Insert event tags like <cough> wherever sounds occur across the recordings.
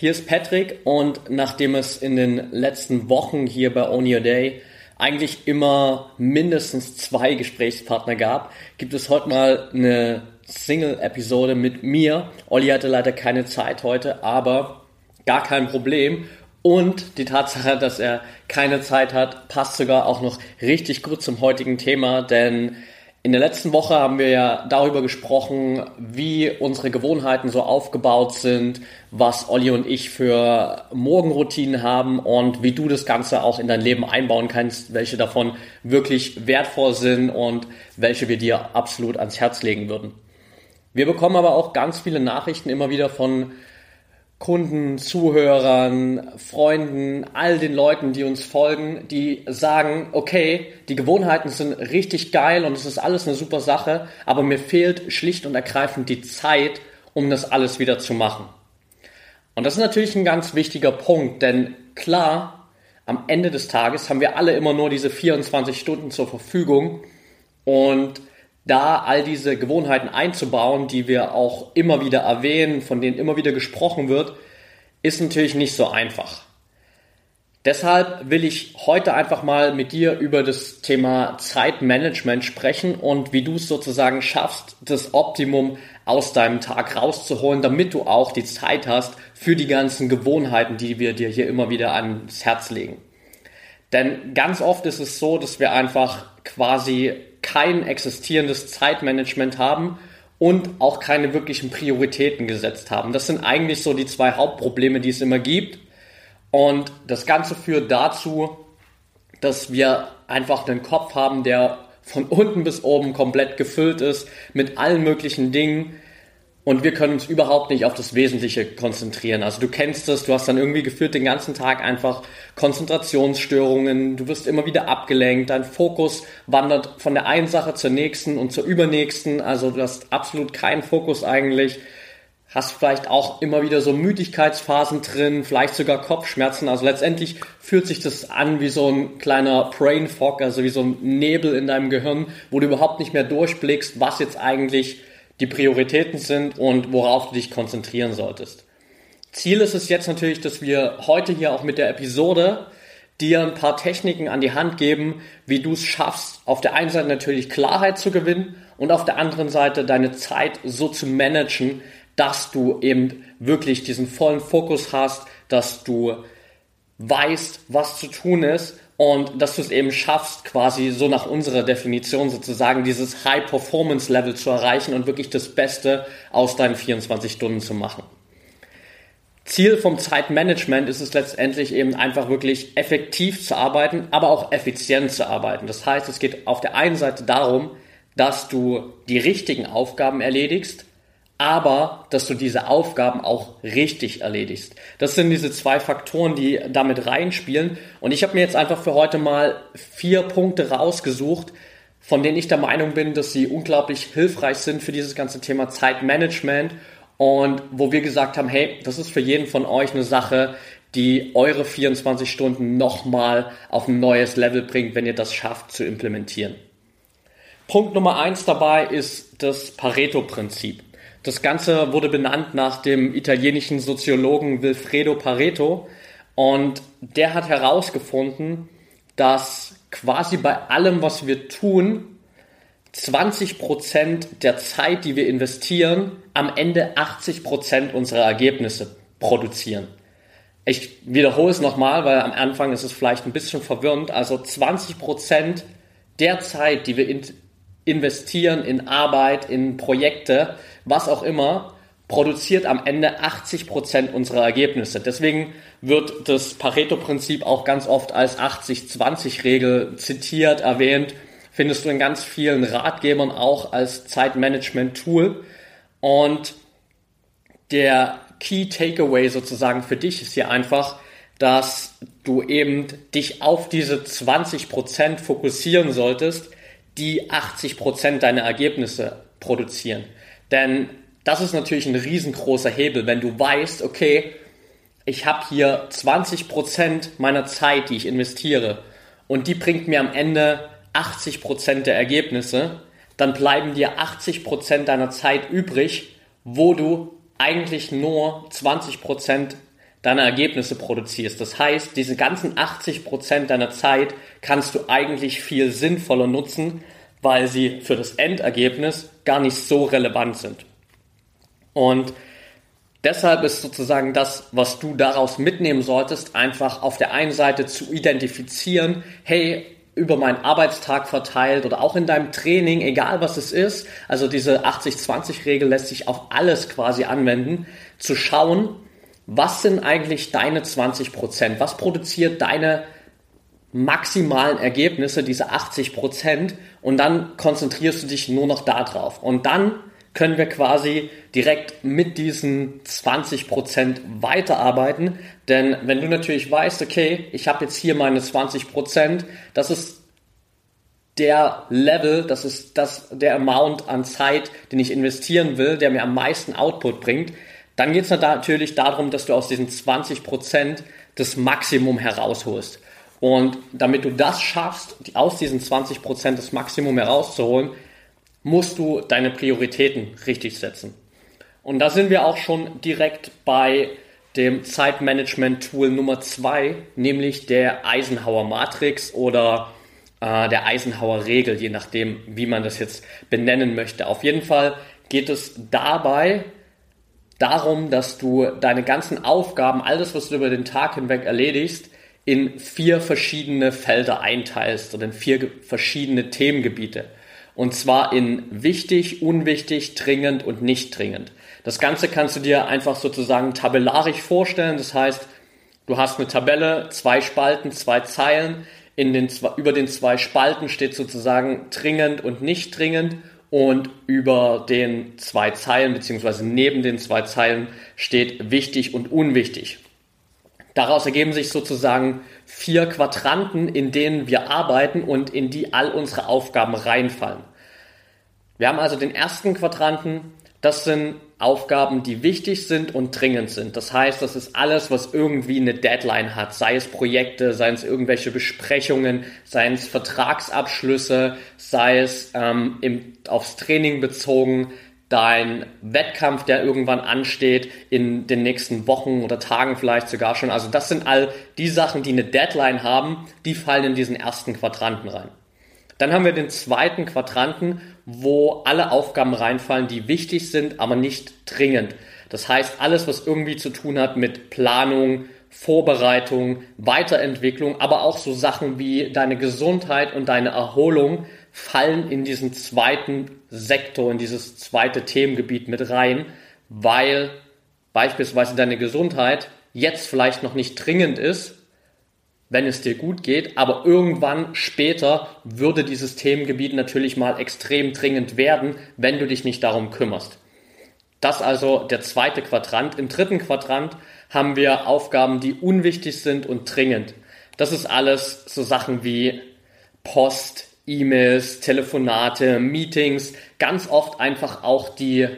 Hier ist Patrick und nachdem es in den letzten Wochen hier bei Own Your Day eigentlich immer mindestens zwei Gesprächspartner gab, gibt es heute mal eine Single-Episode mit mir. Olli hatte leider keine Zeit heute, aber gar kein Problem. Und die Tatsache, dass er keine Zeit hat, passt sogar auch noch richtig gut zum heutigen Thema, denn in der letzten Woche haben wir ja darüber gesprochen, wie unsere Gewohnheiten so aufgebaut sind, was Olli und ich für Morgenroutinen haben und wie du das Ganze auch in dein Leben einbauen kannst, welche davon wirklich wertvoll sind und welche wir dir absolut ans Herz legen würden. Wir bekommen aber auch ganz viele Nachrichten immer wieder von Kunden, Zuhörern, Freunden, all den Leuten, die uns folgen, die sagen, okay, die Gewohnheiten sind richtig geil und es ist alles eine super Sache, aber mir fehlt schlicht und ergreifend die Zeit, um das alles wieder zu machen. Und das ist natürlich ein ganz wichtiger Punkt, denn klar, am Ende des Tages haben wir alle immer nur diese 24 Stunden zur Verfügung und da all diese Gewohnheiten einzubauen, die wir auch immer wieder erwähnen, von denen immer wieder gesprochen wird, ist natürlich nicht so einfach. Deshalb will ich heute einfach mal mit dir über das Thema Zeitmanagement sprechen und wie du es sozusagen schaffst, das Optimum aus deinem Tag rauszuholen, damit du auch die Zeit hast für die ganzen Gewohnheiten, die wir dir hier immer wieder ans Herz legen. Denn ganz oft ist es so, dass wir einfach quasi kein existierendes Zeitmanagement haben und auch keine wirklichen Prioritäten gesetzt haben. Das sind eigentlich so die zwei Hauptprobleme, die es immer gibt. Und das Ganze führt dazu, dass wir einfach einen Kopf haben, der von unten bis oben komplett gefüllt ist mit allen möglichen Dingen, und wir können uns überhaupt nicht auf das Wesentliche konzentrieren. Also du kennst es, du hast dann irgendwie gefühlt den ganzen Tag einfach Konzentrationsstörungen, du wirst immer wieder abgelenkt, dein Fokus wandert von der einen Sache zur nächsten und zur übernächsten, also du hast absolut keinen Fokus eigentlich, hast vielleicht auch immer wieder so Müdigkeitsphasen drin, vielleicht sogar Kopfschmerzen, also letztendlich fühlt sich das an wie so ein kleiner Brain Fog, also wie so ein Nebel in deinem Gehirn, wo du überhaupt nicht mehr durchblickst, was jetzt eigentlich die Prioritäten sind und worauf du dich konzentrieren solltest. Ziel ist es jetzt natürlich, dass wir heute hier auch mit der Episode dir ein paar Techniken an die Hand geben, wie du es schaffst, auf der einen Seite natürlich Klarheit zu gewinnen und auf der anderen Seite deine Zeit so zu managen, dass du eben wirklich diesen vollen Fokus hast, dass du weißt, was zu tun ist und dass du es eben schaffst, quasi so nach unserer Definition sozusagen dieses High-Performance-Level zu erreichen und wirklich das Beste aus deinen 24 Stunden zu machen. Ziel vom Zeitmanagement ist es letztendlich eben einfach wirklich effektiv zu arbeiten, aber auch effizient zu arbeiten. Das heißt, es geht auf der einen Seite darum, dass du die richtigen Aufgaben erledigst, aber dass du diese Aufgaben auch richtig erledigst. Das sind diese zwei Faktoren, die damit reinspielen. Und ich habe mir jetzt einfach für heute mal vier Punkte rausgesucht, von denen ich der Meinung bin, dass sie unglaublich hilfreich sind für dieses ganze Thema Zeitmanagement und wo wir gesagt haben, hey, das ist für jeden von euch eine Sache, die eure 24 Stunden nochmal auf ein neues Level bringt, wenn ihr das schafft zu implementieren. Punkt Nummer eins dabei ist das Pareto-Prinzip. Das Ganze wurde benannt nach dem italienischen Soziologen Wilfredo Pareto und der hat herausgefunden, dass quasi bei allem, was wir tun, 20% der Zeit, die wir investieren, am Ende 80% unserer Ergebnisse produzieren. Ich wiederhole es nochmal, weil am Anfang ist es vielleicht ein bisschen verwirrend. Also 20% der Zeit, die wir in investieren in Arbeit, in Projekte, was auch immer, produziert am Ende 80 Prozent unserer Ergebnisse. Deswegen wird das Pareto-Prinzip auch ganz oft als 80-20-Regel zitiert, erwähnt. Findest du in ganz vielen Ratgebern auch als Zeitmanagement-Tool. Und der Key Takeaway sozusagen für dich ist hier einfach, dass du eben dich auf diese 20% fokussieren solltest, die 80% deiner Ergebnisse produzieren. Denn das ist natürlich ein riesengroßer Hebel, wenn du weißt, okay, ich habe hier 20% meiner Zeit, die ich investiere und die bringt mir am Ende 80% der Ergebnisse, dann bleiben dir 80% deiner Zeit übrig, wo du eigentlich nur 20% deiner Ergebnisse produzierst. Das heißt, diese ganzen 80% deiner Zeit kannst du eigentlich viel sinnvoller nutzen, weil sie für das Endergebnis gar nicht so relevant sind. Und deshalb ist sozusagen das, was du daraus mitnehmen solltest, einfach auf der einen Seite zu identifizieren, hey, über meinen Arbeitstag verteilt oder auch in deinem Training, egal was es ist, also diese 80-20-Regel lässt sich auf alles quasi anwenden, zu schauen, was sind eigentlich deine 20 Prozent? Was produziert deine maximalen Ergebnisse, diese 80 Prozent? Und dann konzentrierst du dich nur noch darauf. Und dann können wir quasi direkt mit diesen 20 Prozent weiterarbeiten. Denn wenn du natürlich weißt, okay, ich habe jetzt hier meine 20 Prozent, das ist der Level, das ist das, der Amount an Zeit, den ich investieren will, der mir am meisten Output bringt, dann geht es natürlich darum, dass du aus diesen 20% das Maximum herausholst. Und damit du das schaffst, aus diesen 20% das Maximum herauszuholen, musst du deine Prioritäten richtig setzen. Und da sind wir auch schon direkt bei dem Zeitmanagement-Tool Nummer 2, nämlich der Eisenhower Matrix oder äh, der Eisenhower Regel, je nachdem, wie man das jetzt benennen möchte. Auf jeden Fall geht es dabei darum, dass du deine ganzen Aufgaben, alles, was du über den Tag hinweg erledigst, in vier verschiedene Felder einteilst oder in vier verschiedene Themengebiete. Und zwar in wichtig, unwichtig, dringend und nicht dringend. Das Ganze kannst du dir einfach sozusagen tabellarisch vorstellen. Das heißt, du hast eine Tabelle, zwei Spalten, zwei Zeilen. In den, über den zwei Spalten steht sozusagen dringend und nicht dringend und über den zwei Zeilen beziehungsweise neben den zwei Zeilen steht wichtig und unwichtig. Daraus ergeben sich sozusagen vier Quadranten, in denen wir arbeiten und in die all unsere Aufgaben reinfallen. Wir haben also den ersten Quadranten, das sind Aufgaben, die wichtig sind und dringend sind. Das heißt, das ist alles, was irgendwie eine Deadline hat, sei es Projekte, sei es irgendwelche Besprechungen, sei es Vertragsabschlüsse, sei es ähm, im, aufs Training bezogen, dein Wettkampf, der irgendwann ansteht, in den nächsten Wochen oder Tagen vielleicht sogar schon. Also das sind all die Sachen, die eine Deadline haben, die fallen in diesen ersten Quadranten rein. Dann haben wir den zweiten Quadranten, wo alle Aufgaben reinfallen, die wichtig sind, aber nicht dringend. Das heißt, alles, was irgendwie zu tun hat mit Planung, Vorbereitung, Weiterentwicklung, aber auch so Sachen wie deine Gesundheit und deine Erholung fallen in diesen zweiten Sektor, in dieses zweite Themengebiet mit rein, weil beispielsweise deine Gesundheit jetzt vielleicht noch nicht dringend ist, wenn es dir gut geht, aber irgendwann später würde dieses Themengebiet natürlich mal extrem dringend werden, wenn du dich nicht darum kümmerst. Das also der zweite Quadrant. Im dritten Quadrant haben wir Aufgaben, die unwichtig sind und dringend. Das ist alles so Sachen wie Post, E-Mails, Telefonate, Meetings, ganz oft einfach auch die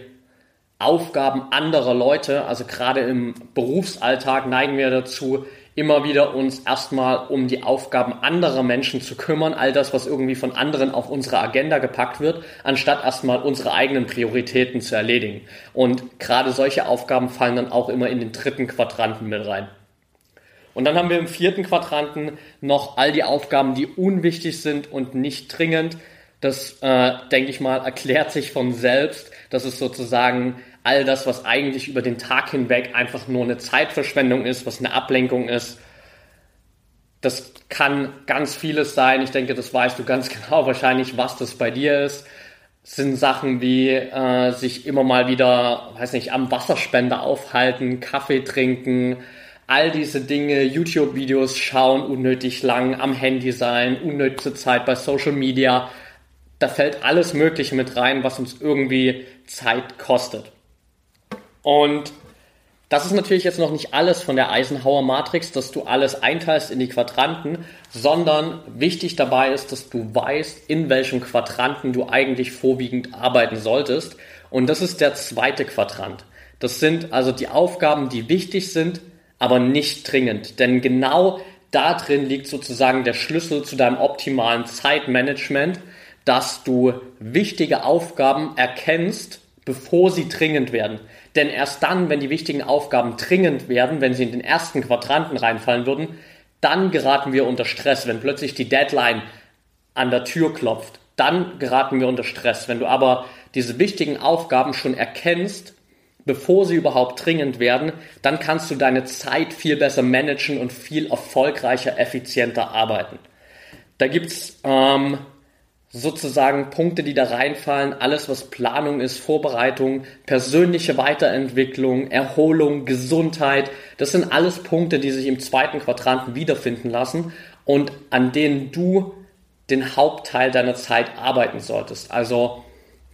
Aufgaben anderer Leute. Also gerade im Berufsalltag neigen wir dazu, immer wieder uns erstmal um die Aufgaben anderer Menschen zu kümmern, all das, was irgendwie von anderen auf unsere Agenda gepackt wird, anstatt erstmal unsere eigenen Prioritäten zu erledigen. Und gerade solche Aufgaben fallen dann auch immer in den dritten Quadranten mit rein. Und dann haben wir im vierten Quadranten noch all die Aufgaben, die unwichtig sind und nicht dringend. Das, äh, denke ich mal, erklärt sich von selbst. Das ist sozusagen all das, was eigentlich über den Tag hinweg einfach nur eine Zeitverschwendung ist, was eine Ablenkung ist. Das kann ganz vieles sein. Ich denke, das weißt du ganz <laughs> genau wahrscheinlich, was das bei dir ist. Das sind Sachen wie äh, sich immer mal wieder, weiß nicht, am Wasserspender aufhalten, Kaffee trinken, all diese Dinge, YouTube-Videos schauen, unnötig lang am Handy sein, unnötige Zeit bei Social Media. Da fällt alles Mögliche mit rein, was uns irgendwie Zeit kostet. Und Das ist natürlich jetzt noch nicht alles von der Eisenhower Matrix, dass du alles einteilst in die Quadranten, sondern wichtig dabei ist, dass du weißt, in welchem Quadranten du eigentlich vorwiegend arbeiten solltest. Und das ist der zweite Quadrant. Das sind also die Aufgaben, die wichtig sind, aber nicht dringend. Denn genau da drin liegt sozusagen der Schlüssel zu deinem optimalen Zeitmanagement, dass du wichtige Aufgaben erkennst, bevor sie dringend werden. Denn erst dann, wenn die wichtigen Aufgaben dringend werden, wenn sie in den ersten Quadranten reinfallen würden, dann geraten wir unter Stress, wenn plötzlich die Deadline an der Tür klopft. Dann geraten wir unter Stress. Wenn du aber diese wichtigen Aufgaben schon erkennst, bevor sie überhaupt dringend werden, dann kannst du deine Zeit viel besser managen und viel erfolgreicher, effizienter arbeiten. Da gibt's ähm, sozusagen Punkte, die da reinfallen, alles was Planung ist, Vorbereitung, persönliche Weiterentwicklung, Erholung, Gesundheit, das sind alles Punkte, die sich im zweiten Quadranten wiederfinden lassen und an denen du den Hauptteil deiner Zeit arbeiten solltest. Also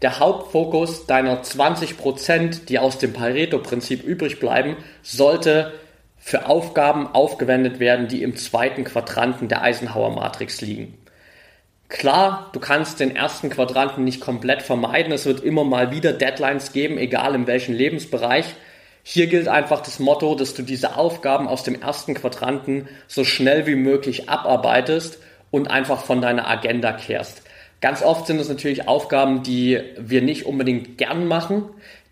der Hauptfokus deiner 20 Prozent, die aus dem Pareto-Prinzip übrig bleiben, sollte für Aufgaben aufgewendet werden, die im zweiten Quadranten der Eisenhower-Matrix liegen. Klar, du kannst den ersten Quadranten nicht komplett vermeiden. Es wird immer mal wieder Deadlines geben, egal in welchem Lebensbereich. Hier gilt einfach das Motto, dass du diese Aufgaben aus dem ersten Quadranten so schnell wie möglich abarbeitest und einfach von deiner Agenda kehrst. Ganz oft sind es natürlich Aufgaben, die wir nicht unbedingt gern machen.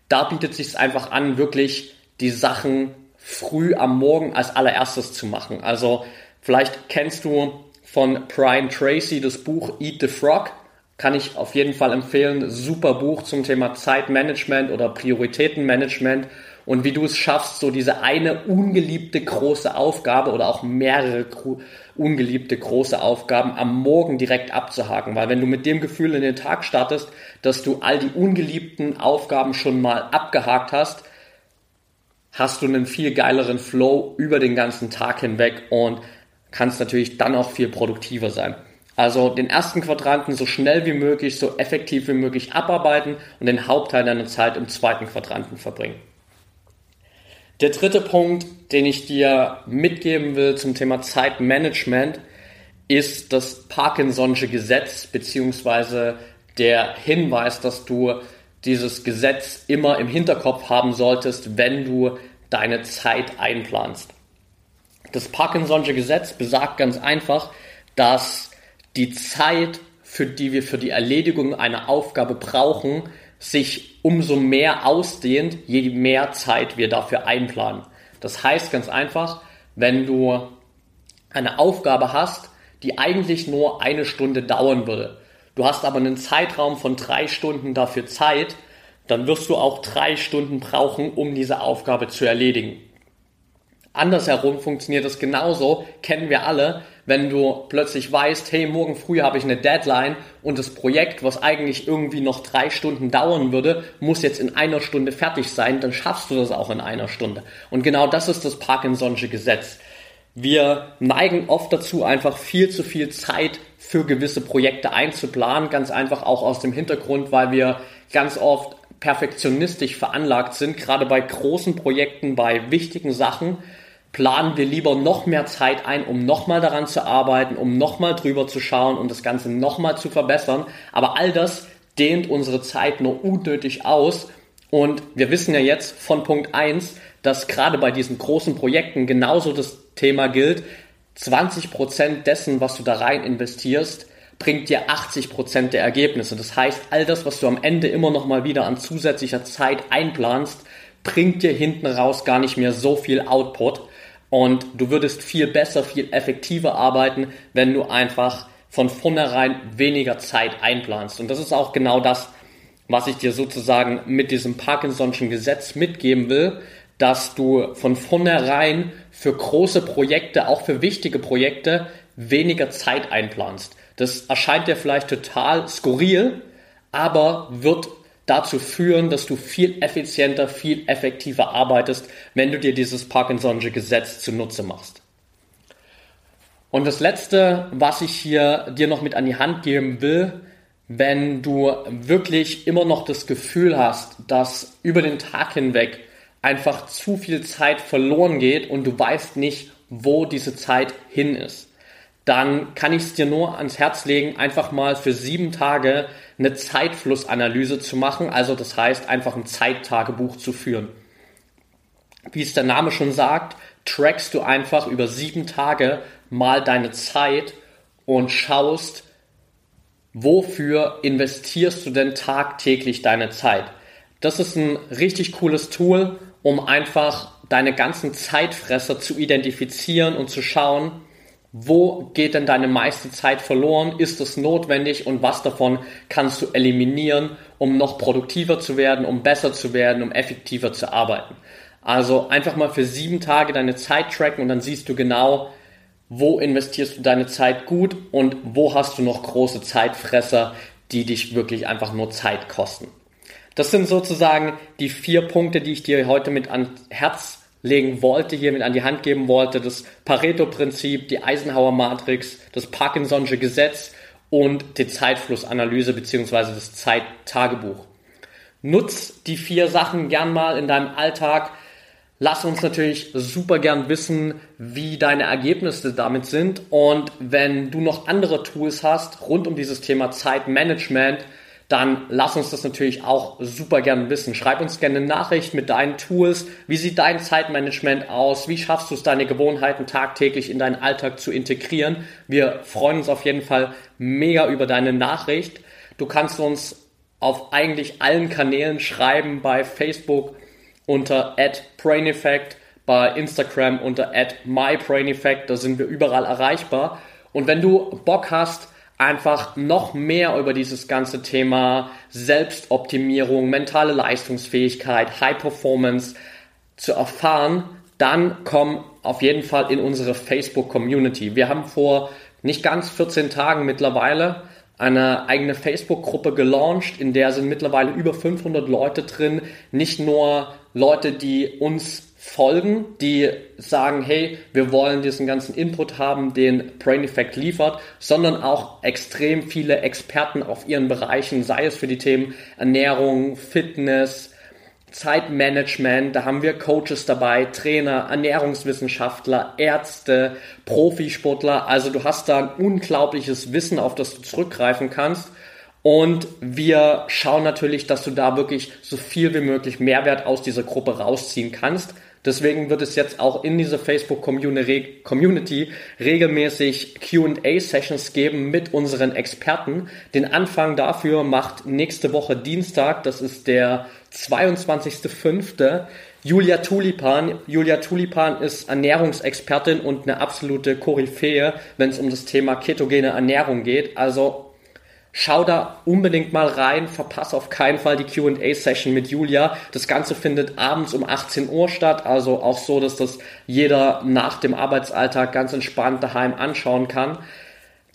Da bietet es sich einfach an, wirklich die Sachen früh am Morgen als allererstes zu machen. Also vielleicht kennst du von Brian Tracy, das Buch Eat the Frog. Kann ich auf jeden Fall empfehlen. Super Buch zum Thema Zeitmanagement oder Prioritätenmanagement und wie du es schaffst, so diese eine ungeliebte große Aufgabe oder auch mehrere ungeliebte große Aufgaben am Morgen direkt abzuhaken. Weil wenn du mit dem Gefühl in den Tag startest, dass du all die ungeliebten Aufgaben schon mal abgehakt hast, hast du einen viel geileren Flow über den ganzen Tag hinweg und kannst natürlich dann auch viel produktiver sein. Also den ersten Quadranten so schnell wie möglich, so effektiv wie möglich abarbeiten und den Hauptteil deiner Zeit im zweiten Quadranten verbringen. Der dritte Punkt, den ich dir mitgeben will zum Thema Zeitmanagement, ist das Parkinson'sche Gesetz beziehungsweise der Hinweis, dass du dieses Gesetz immer im Hinterkopf haben solltest, wenn du deine Zeit einplanst. Das Parkinson'sche Gesetz besagt ganz einfach, dass die Zeit, für die wir für die Erledigung einer Aufgabe brauchen, sich umso mehr ausdehnt, je mehr Zeit wir dafür einplanen. Das heißt ganz einfach, wenn du eine Aufgabe hast, die eigentlich nur eine Stunde dauern würde, du hast aber einen Zeitraum von drei Stunden dafür Zeit, dann wirst du auch drei Stunden brauchen, um diese Aufgabe zu erledigen. Andersherum funktioniert das genauso, kennen wir alle, wenn du plötzlich weißt, hey, morgen früh habe ich eine Deadline und das Projekt, was eigentlich irgendwie noch drei Stunden dauern würde, muss jetzt in einer Stunde fertig sein, dann schaffst du das auch in einer Stunde. Und genau das ist das Parkinson'sche Gesetz. Wir neigen oft dazu, einfach viel zu viel Zeit für gewisse Projekte einzuplanen, ganz einfach auch aus dem Hintergrund, weil wir ganz oft perfektionistisch veranlagt sind, gerade bei großen Projekten, bei wichtigen Sachen, planen wir lieber noch mehr Zeit ein, um nochmal daran zu arbeiten, um nochmal drüber zu schauen und das Ganze nochmal zu verbessern. Aber all das dehnt unsere Zeit nur unnötig aus. Und wir wissen ja jetzt von Punkt 1, dass gerade bei diesen großen Projekten genauso das Thema gilt. 20 Prozent dessen, was du da rein investierst, bringt dir 80 Prozent der Ergebnisse. Das heißt, all das, was du am Ende immer noch mal wieder an zusätzlicher Zeit einplanst, bringt dir hinten raus gar nicht mehr so viel Output. Und du würdest viel besser, viel effektiver arbeiten, wenn du einfach von vornherein weniger Zeit einplanst. Und das ist auch genau das, was ich dir sozusagen mit diesem Parkinson'schen Gesetz mitgeben will, dass du von vornherein für große Projekte, auch für wichtige Projekte, weniger Zeit einplanst. Das erscheint dir vielleicht total skurril, aber wird dazu führen, dass du viel effizienter, viel effektiver arbeitest, wenn du dir dieses Parkinson'sche Gesetz zunutze machst. Und das letzte, was ich hier dir noch mit an die Hand geben will, wenn du wirklich immer noch das Gefühl hast, dass über den Tag hinweg einfach zu viel Zeit verloren geht und du weißt nicht, wo diese Zeit hin ist, dann kann ich es dir nur ans Herz legen, einfach mal für sieben Tage eine Zeitflussanalyse zu machen. Also das heißt, einfach ein Zeittagebuch zu führen. Wie es der Name schon sagt, trackst du einfach über sieben Tage mal deine Zeit und schaust, wofür investierst du denn tagtäglich deine Zeit. Das ist ein richtig cooles Tool, um einfach deine ganzen Zeitfresser zu identifizieren und zu schauen, wo geht denn deine meiste Zeit verloren? Ist es notwendig und was davon kannst du eliminieren, um noch produktiver zu werden, um besser zu werden, um effektiver zu arbeiten? Also einfach mal für sieben Tage deine Zeit tracken und dann siehst du genau, wo investierst du deine Zeit gut und wo hast du noch große Zeitfresser, die dich wirklich einfach nur Zeit kosten. Das sind sozusagen die vier Punkte, die ich dir heute mit ans Herz legen wollte, mit an die Hand geben wollte. Das Pareto-Prinzip, die Eisenhower-Matrix, das Parkinson'sche Gesetz und die Zeitflussanalyse bzw. das Zeittagebuch. Nutz die vier Sachen gern mal in deinem Alltag. Lass uns natürlich super gern wissen, wie deine Ergebnisse damit sind. Und wenn du noch andere Tools hast rund um dieses Thema Zeitmanagement, dann lass uns das natürlich auch super gern wissen. Schreib uns gerne eine Nachricht mit deinen Tools. Wie sieht dein Zeitmanagement aus? Wie schaffst du es, deine Gewohnheiten tagtäglich in deinen Alltag zu integrieren? Wir freuen uns auf jeden Fall mega über deine Nachricht. Du kannst uns auf eigentlich allen Kanälen schreiben, bei Facebook unter @braineffect, bei Instagram unter @mybraineffect, da sind wir überall erreichbar. Und wenn du Bock hast, einfach noch mehr über dieses ganze Thema Selbstoptimierung, mentale Leistungsfähigkeit, High Performance zu erfahren, dann komm auf jeden Fall in unsere Facebook Community. Wir haben vor nicht ganz 14 Tagen mittlerweile eine eigene Facebook-Gruppe gelauncht, in der sind mittlerweile über 500 Leute drin. Nicht nur Leute, die uns folgen, die sagen, hey, wir wollen diesen ganzen Input haben, den Brain Effect liefert, sondern auch extrem viele Experten auf ihren Bereichen, sei es für die Themen Ernährung, Fitness, Zeitmanagement, da haben wir Coaches dabei, Trainer, Ernährungswissenschaftler, Ärzte, Profisportler, also du hast da ein unglaubliches Wissen, auf das du zurückgreifen kannst. Und wir schauen natürlich, dass du da wirklich so viel wie möglich Mehrwert aus dieser Gruppe rausziehen kannst. Deswegen wird es jetzt auch in dieser Facebook Community regelmäßig Q&A-Sessions geben mit unseren Experten. Den Anfang dafür macht nächste Woche Dienstag, das ist der 22.05. Julia Tulipan. Julia Tulipan ist Ernährungsexpertin und eine absolute Koryphäe, wenn es um das Thema ketogene Ernährung geht. Also Schau da unbedingt mal rein, verpass auf keinen Fall die QA-Session mit Julia. Das Ganze findet abends um 18 Uhr statt, also auch so, dass das jeder nach dem Arbeitsalltag ganz entspannt daheim anschauen kann.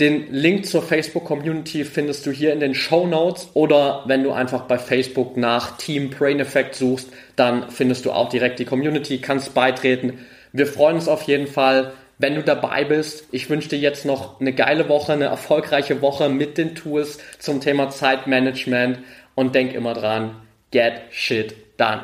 Den Link zur Facebook-Community findest du hier in den Show Notes oder wenn du einfach bei Facebook nach Team Brain Effect suchst, dann findest du auch direkt die Community, kannst beitreten. Wir freuen uns auf jeden Fall wenn du dabei bist. Ich wünsche dir jetzt noch eine geile Woche, eine erfolgreiche Woche mit den Tools zum Thema Zeitmanagement und denk immer dran, get shit done.